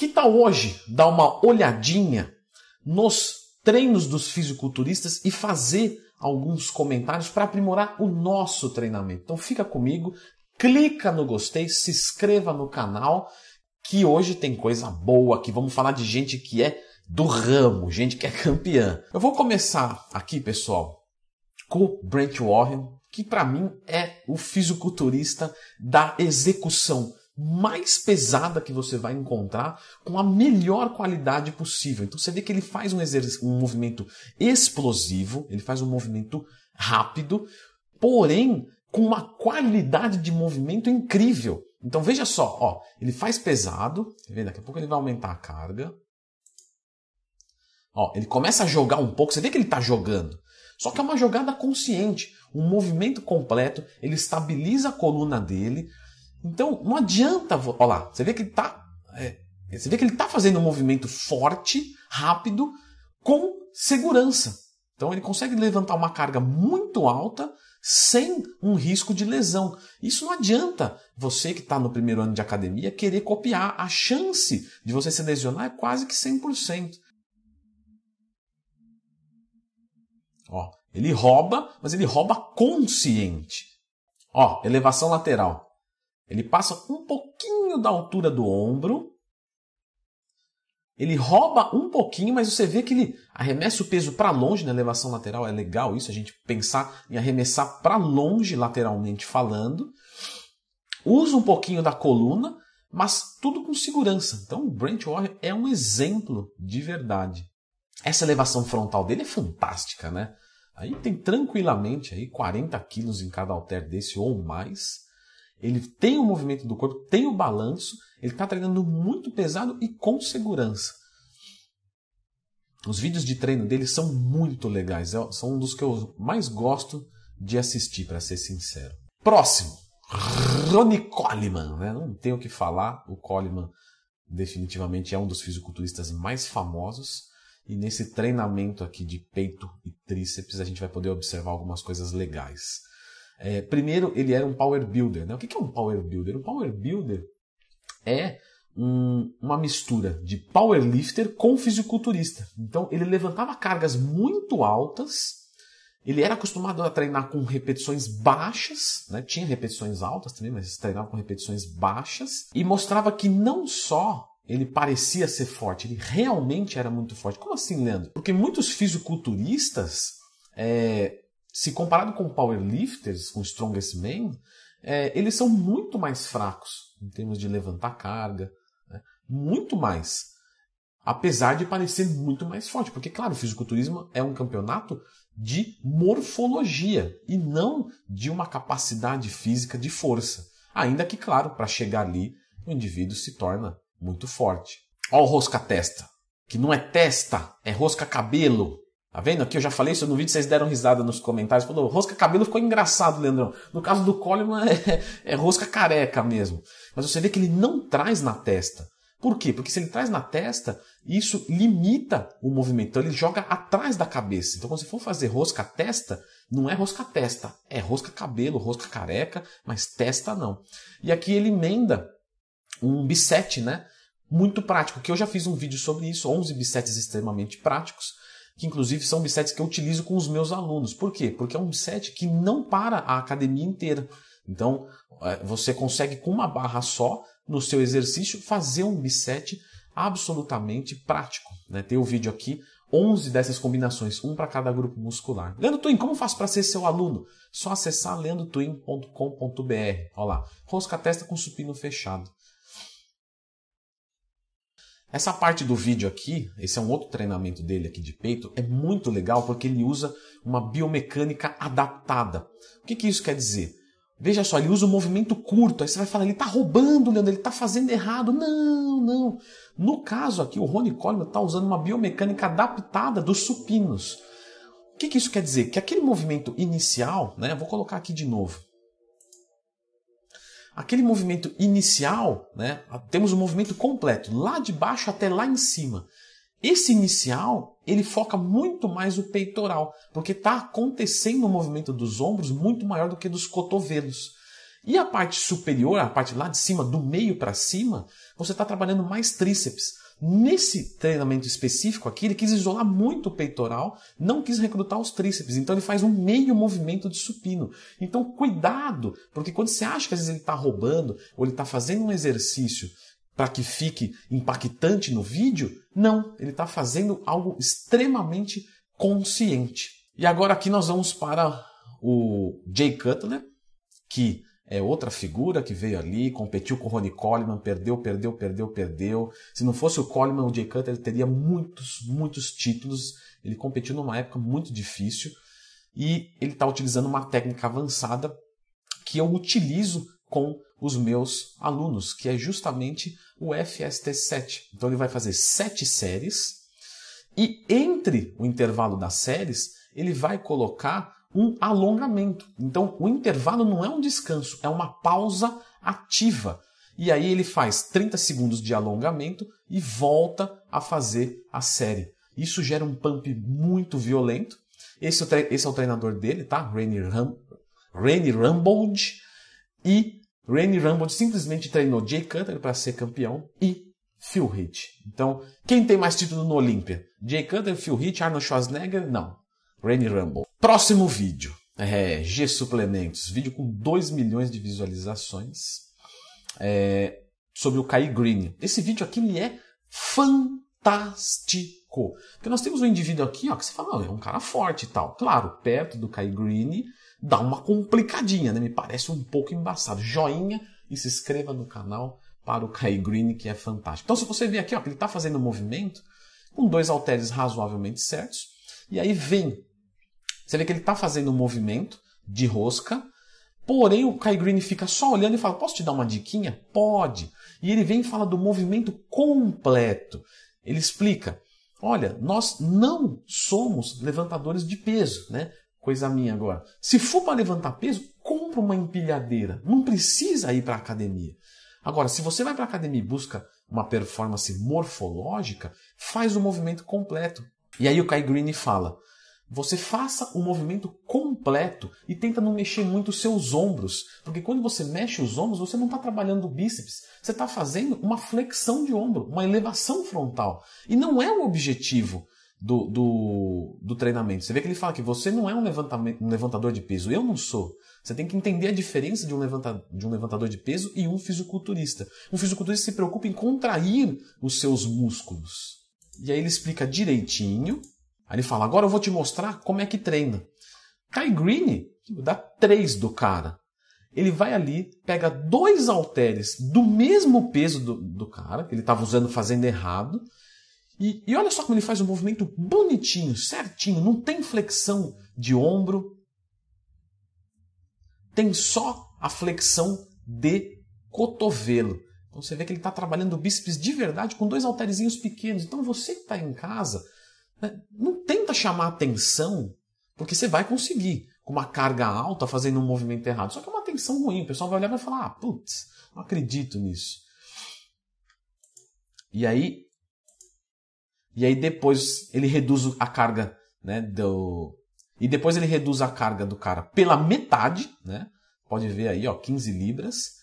Que tal hoje dar uma olhadinha nos treinos dos fisiculturistas e fazer alguns comentários para aprimorar o nosso treinamento? Então fica comigo, clica no gostei, se inscreva no canal, que hoje tem coisa boa aqui. Vamos falar de gente que é do ramo, gente que é campeã. Eu vou começar aqui, pessoal, com o Brent Warren, que para mim é o fisiculturista da execução mais pesada que você vai encontrar com a melhor qualidade possível. Então você vê que ele faz um, um movimento explosivo, ele faz um movimento rápido, porém com uma qualidade de movimento incrível. Então veja só, ó, ele faz pesado, tá daqui a pouco ele vai aumentar a carga. Ó, ele começa a jogar um pouco, você vê que ele está jogando. Só que é uma jogada consciente, um movimento completo, ele estabiliza a coluna dele, então, não adianta. Olha lá, você vê que ele está. É, você vê que ele está fazendo um movimento forte, rápido, com segurança. Então ele consegue levantar uma carga muito alta sem um risco de lesão. Isso não adianta você que está no primeiro ano de academia querer copiar. A chance de você se lesionar é quase que 100%. Ó, ele rouba, mas ele rouba consciente. Ó, elevação lateral. Ele passa um pouquinho da altura do ombro. Ele rouba um pouquinho, mas você vê que ele arremessa o peso para longe na elevação lateral. É legal isso, a gente pensar em arremessar para longe, lateralmente falando. Usa um pouquinho da coluna, mas tudo com segurança. Então o Brent Warren é um exemplo de verdade. Essa elevação frontal dele é fantástica, né? Aí tem tranquilamente aí 40 quilos em cada halter desse ou mais. Ele tem o movimento do corpo, tem o balanço, ele está treinando muito pesado e com segurança. Os vídeos de treino dele são muito legais, é, são um dos que eu mais gosto de assistir, para ser sincero. Próximo, Ronnie Coleman. Né? Não tenho o que falar, o Coleman definitivamente é um dos fisiculturistas mais famosos. E nesse treinamento aqui de peito e tríceps a gente vai poder observar algumas coisas legais. É, primeiro, ele era um power builder. Né? O que é um power builder? Um power builder é um, uma mistura de powerlifter com fisiculturista. Então, ele levantava cargas muito altas. Ele era acostumado a treinar com repetições baixas, né? tinha repetições altas também, mas treinava com repetições baixas, e mostrava que não só ele parecia ser forte, ele realmente era muito forte. Como assim, Leandro? Porque muitos fisiculturistas é, se comparado com powerlifters, com strongest men, é, eles são muito mais fracos em termos de levantar carga, né? muito mais. Apesar de parecer muito mais forte, porque, claro, o fisiculturismo é um campeonato de morfologia e não de uma capacidade física de força. Ainda que, claro, para chegar ali, o indivíduo se torna muito forte. Olha o rosca-testa, que não é testa, é rosca-cabelo. Tá vendo? Aqui eu já falei isso no vídeo, vocês deram risada nos comentários. Falou, rosca cabelo ficou engraçado, Leandrão. No caso do Coleman é, é rosca careca mesmo. Mas você vê que ele não traz na testa. Por quê? Porque se ele traz na testa, isso limita o movimento. Então ele joga atrás da cabeça. Então quando você for fazer rosca testa, não é rosca testa, é rosca cabelo, rosca careca, mas testa não. E aqui ele emenda um bisete, né? Muito prático, que eu já fiz um vídeo sobre isso, 11 bisetes extremamente práticos que inclusive são bisets que eu utilizo com os meus alunos. Por quê? Porque é um bisset que não para a academia inteira. Então, é, você consegue com uma barra só, no seu exercício, fazer um bisset absolutamente prático. Né? Tem o vídeo aqui, 11 dessas combinações, um para cada grupo muscular. Leandro Twin, como faço para ser seu aluno? Só acessar leandrotwin.com.br. Olha lá, rosca testa com supino fechado. Essa parte do vídeo aqui, esse é um outro treinamento dele aqui de peito, é muito legal porque ele usa uma biomecânica adaptada. O que, que isso quer dizer? Veja só, ele usa um movimento curto, aí você vai falar, ele está roubando, Leandro, ele está fazendo errado. Não, não. No caso aqui, o Ronnie Coleman está usando uma biomecânica adaptada dos supinos. O que, que isso quer dizer? Que aquele movimento inicial, né, vou colocar aqui de novo, aquele movimento inicial, né, temos um movimento completo, lá de baixo até lá em cima. Esse inicial, ele foca muito mais o peitoral, porque está acontecendo um movimento dos ombros muito maior do que dos cotovelos. E a parte superior, a parte lá de cima, do meio para cima, você está trabalhando mais tríceps. Nesse treinamento específico aqui, ele quis isolar muito o peitoral, não quis recrutar os tríceps. Então ele faz um meio movimento de supino. Então cuidado, porque quando você acha que às vezes ele está roubando ou ele está fazendo um exercício para que fique impactante no vídeo, não, ele está fazendo algo extremamente consciente. E agora aqui nós vamos para o Jay Cutler, que é outra figura que veio ali, competiu com o Ronnie Coleman, perdeu, perdeu, perdeu, perdeu. Se não fosse o Coleman, o Jay Cutler teria muitos, muitos títulos. Ele competiu numa época muito difícil e ele está utilizando uma técnica avançada que eu utilizo com os meus alunos, que é justamente o FST7. Então ele vai fazer sete séries e entre o intervalo das séries ele vai colocar um alongamento. Então, o intervalo não é um descanso, é uma pausa ativa. E aí ele faz 30 segundos de alongamento e volta a fazer a série. Isso gera um pump muito violento. Esse, é esse é o treinador dele, tá? Rainy, Ram Rainy. E Rainy Rumbold simplesmente treinou Jay Cutler para ser campeão e Phil Heath. Então, quem tem mais título no Olímpia? Jay Cutler, Phil Heath, Arnold Schwarzenegger? Não. Rainy Rumble. Próximo vídeo. É, G Suplementos. Vídeo com 2 milhões de visualizações. É, sobre o Kai Green. Esse vídeo aqui ele é fantástico. Porque nós temos um indivíduo aqui ó, que você fala, é um cara forte e tal. Claro, perto do Kai Green dá uma complicadinha, né? Me parece um pouco embaçado. Joinha e se inscreva no canal para o Kai Green, que é fantástico. Então, se você ver aqui, ó, que ele está fazendo um movimento com dois halteres razoavelmente certos, e aí vem você vê que ele está fazendo um movimento de rosca, porém o Kai Green fica só olhando e fala: Posso te dar uma diquinha? Pode. E ele vem e fala do movimento completo. Ele explica: Olha, nós não somos levantadores de peso, né? Coisa minha agora. Se for para levantar peso, compra uma empilhadeira. Não precisa ir para a academia. Agora, se você vai para a academia e busca uma performance morfológica, faz o movimento completo. E aí o Kai Green fala: você faça o movimento completo e tenta não mexer muito os seus ombros, porque quando você mexe os ombros, você não está trabalhando o bíceps, você está fazendo uma flexão de ombro, uma elevação frontal. E não é o objetivo do, do, do treinamento. Você vê que ele fala que você não é um, um levantador de peso, eu não sou. Você tem que entender a diferença de um, levanta, de um levantador de peso e um fisiculturista. Um fisiculturista se preocupa em contrair os seus músculos. E aí ele explica direitinho Aí ele fala: agora eu vou te mostrar como é que treina. Kai Green dá três do cara. Ele vai ali, pega dois halteres do mesmo peso do, do cara, que ele estava usando fazendo errado, e, e, olha só como ele faz um movimento bonitinho, certinho, não tem flexão de ombro, tem só a flexão de cotovelo. Então você vê que ele está trabalhando o bíceps de verdade com dois halterezinhos pequenos. Então você que está em casa? Não tenta chamar atenção, porque você vai conseguir, com uma carga alta, fazendo um movimento errado. Só que é uma atenção ruim. O pessoal vai olhar e vai falar: ah, putz, não acredito nisso. E aí, e aí depois ele reduz a carga né, do. E depois ele reduz a carga do cara pela metade, né? Pode ver aí, ó, 15 libras.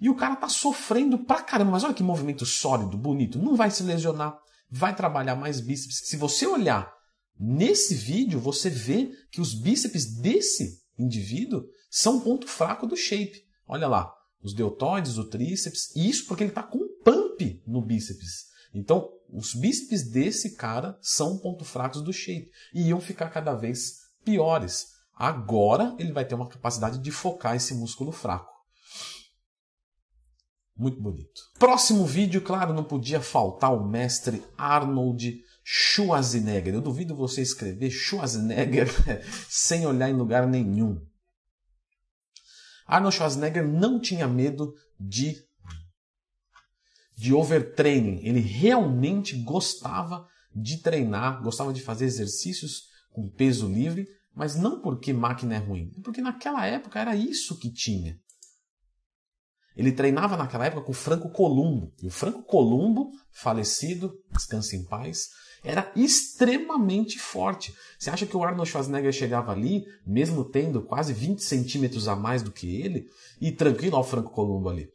E o cara tá sofrendo pra caramba. Mas olha que movimento sólido, bonito. Não vai se lesionar vai trabalhar mais bíceps. Se você olhar nesse vídeo, você vê que os bíceps desse indivíduo são ponto fraco do shape. Olha lá, os deltoides, o tríceps, isso porque ele está com pump no bíceps. Então, os bíceps desse cara são ponto fracos do shape e iam ficar cada vez piores. Agora ele vai ter uma capacidade de focar esse músculo fraco. Muito bonito. Próximo vídeo, claro, não podia faltar o mestre Arnold Schwarzenegger. Eu duvido você escrever Schwarzenegger sem olhar em lugar nenhum. Arnold Schwarzenegger não tinha medo de de overtraining. Ele realmente gostava de treinar, gostava de fazer exercícios com peso livre, mas não porque máquina é ruim, porque naquela época era isso que tinha. Ele treinava naquela época com o Franco Columbo. E o Franco Columbo, falecido, descanse em paz, era extremamente forte. Você acha que o Arnold Schwarzenegger chegava ali, mesmo tendo quase 20 centímetros a mais do que ele, e tranquilo ao Franco Columbo ali?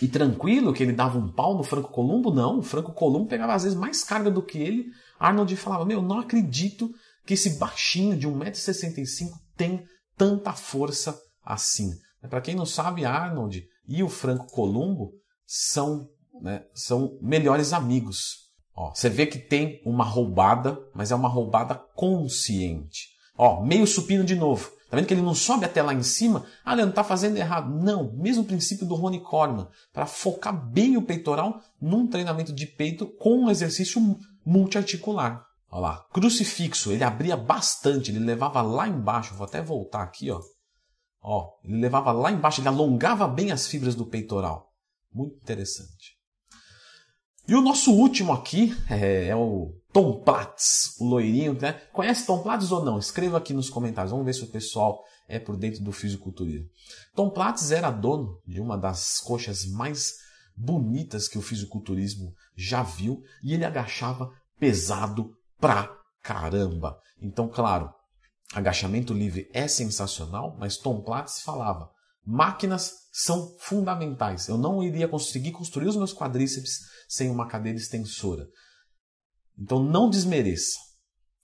E tranquilo que ele dava um pau no Franco Columbo? Não, o Franco Columbo pegava às vezes mais carga do que ele. Arnold falava: Meu, não acredito que esse baixinho de 1,65m tem tanta força assim. Para quem não sabe, Arnold e o Franco Columbo são, né, são melhores amigos. Ó, você vê que tem uma roubada, mas é uma roubada consciente. Ó, meio supino de novo. Tá vendo que ele não sobe até lá em cima? Ah, Leandro, tá fazendo errado. Não, mesmo princípio do Ronnie Coleman, para focar bem o peitoral num treinamento de peito com um exercício multiarticular. Olha lá, crucifixo, ele abria bastante, ele levava lá embaixo, vou até voltar aqui, ó. Ó, ele levava lá embaixo, ele alongava bem as fibras do peitoral. Muito interessante. E o nosso último aqui é, é o Tom Platz, o loirinho, né? Conhece Tom Platz ou não? Escreva aqui nos comentários. Vamos ver se o pessoal é por dentro do fisiculturismo. Tom Platz era dono de uma das coxas mais bonitas que o fisiculturismo já viu e ele agachava pesado pra caramba. Então, claro, agachamento livre é sensacional, mas Tom Platz falava: máquinas são fundamentais. Eu não iria conseguir construir os meus quadríceps sem uma cadeira extensora. Então não desmereça.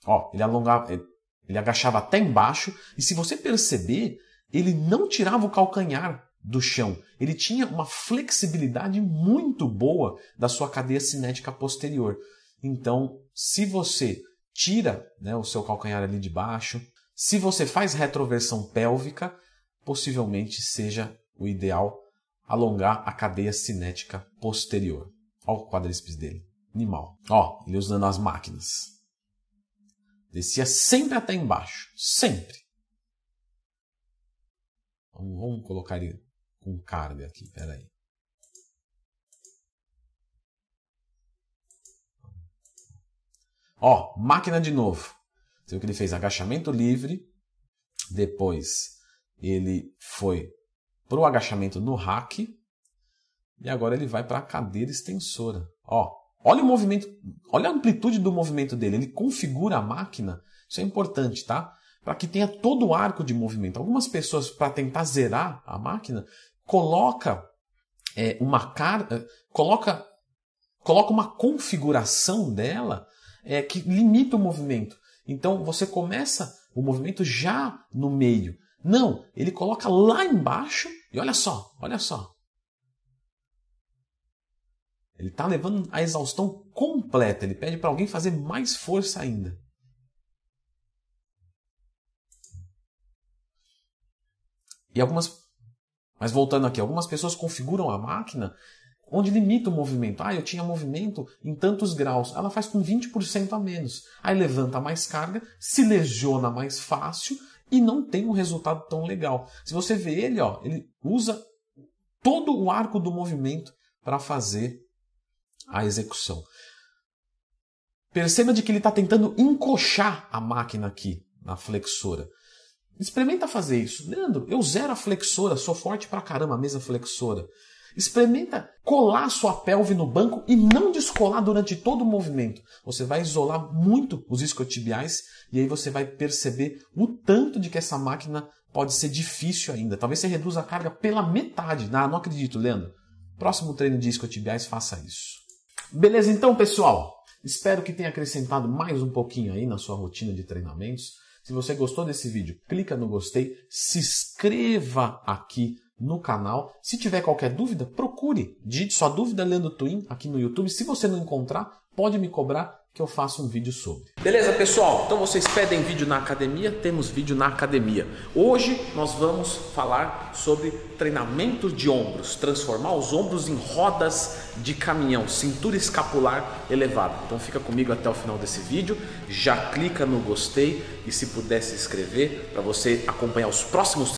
Ó, ele alongava, ele agachava até embaixo e se você perceber, ele não tirava o calcanhar do chão. Ele tinha uma flexibilidade muito boa da sua cadeia cinética posterior. Então, se você tira né, o seu calcanhar ali de baixo, se você faz retroversão pélvica, possivelmente seja o ideal alongar a cadeia cinética posterior. Olha o quadríceps dele. Animal. Ó, ele usando as máquinas. Descia sempre até embaixo. Sempre. Vamos, colocar ele com carga aqui. Peraí. Ó, máquina de novo. Viu que ele fez agachamento livre. Depois ele foi para o agachamento no rack. E agora ele vai para a cadeira extensora. Ó, Olha o movimento, olha a amplitude do movimento dele. Ele configura a máquina, isso é importante, tá? Para que tenha todo o arco de movimento. Algumas pessoas, para tentar zerar a máquina, coloca é, uma carga, é, coloca, coloca uma configuração dela é, que limita o movimento. Então você começa o movimento já no meio. Não, ele coloca lá embaixo e olha só, olha só. Ele está levando a exaustão completa. Ele pede para alguém fazer mais força ainda. E algumas. Mas voltando aqui, algumas pessoas configuram a máquina onde limita o movimento. Ah, eu tinha movimento em tantos graus. Ela faz com 20% a menos. Aí levanta mais carga, se lesiona mais fácil e não tem um resultado tão legal. Se você vê ele, ó, ele usa todo o arco do movimento para fazer a execução. Perceba de que ele está tentando encoxar a máquina aqui na flexora. Experimenta fazer isso. Leandro, eu zero a flexora, sou forte pra caramba, a mesa flexora. Experimenta colar sua pelve no banco e não descolar durante todo o movimento. Você vai isolar muito os isquiotibiais e aí você vai perceber o tanto de que essa máquina pode ser difícil ainda. Talvez você reduza a carga pela metade. Ah, não acredito, Leandro. Próximo treino de isquiotibiais, faça isso. Beleza, então, pessoal? Espero que tenha acrescentado mais um pouquinho aí na sua rotina de treinamentos. Se você gostou desse vídeo, clica no gostei, se inscreva aqui no canal. Se tiver qualquer dúvida, procure. Digite sua dúvida Leandro Twin aqui no YouTube. Se você não encontrar, pode me cobrar que eu faço um vídeo sobre. Beleza, pessoal? Então vocês pedem vídeo na academia? Temos vídeo na academia. Hoje nós vamos falar sobre treinamento de ombros, transformar os ombros em rodas de caminhão, cintura escapular elevada. Então fica comigo até o final desse vídeo, já clica no gostei e se puder se inscrever para você acompanhar os próximos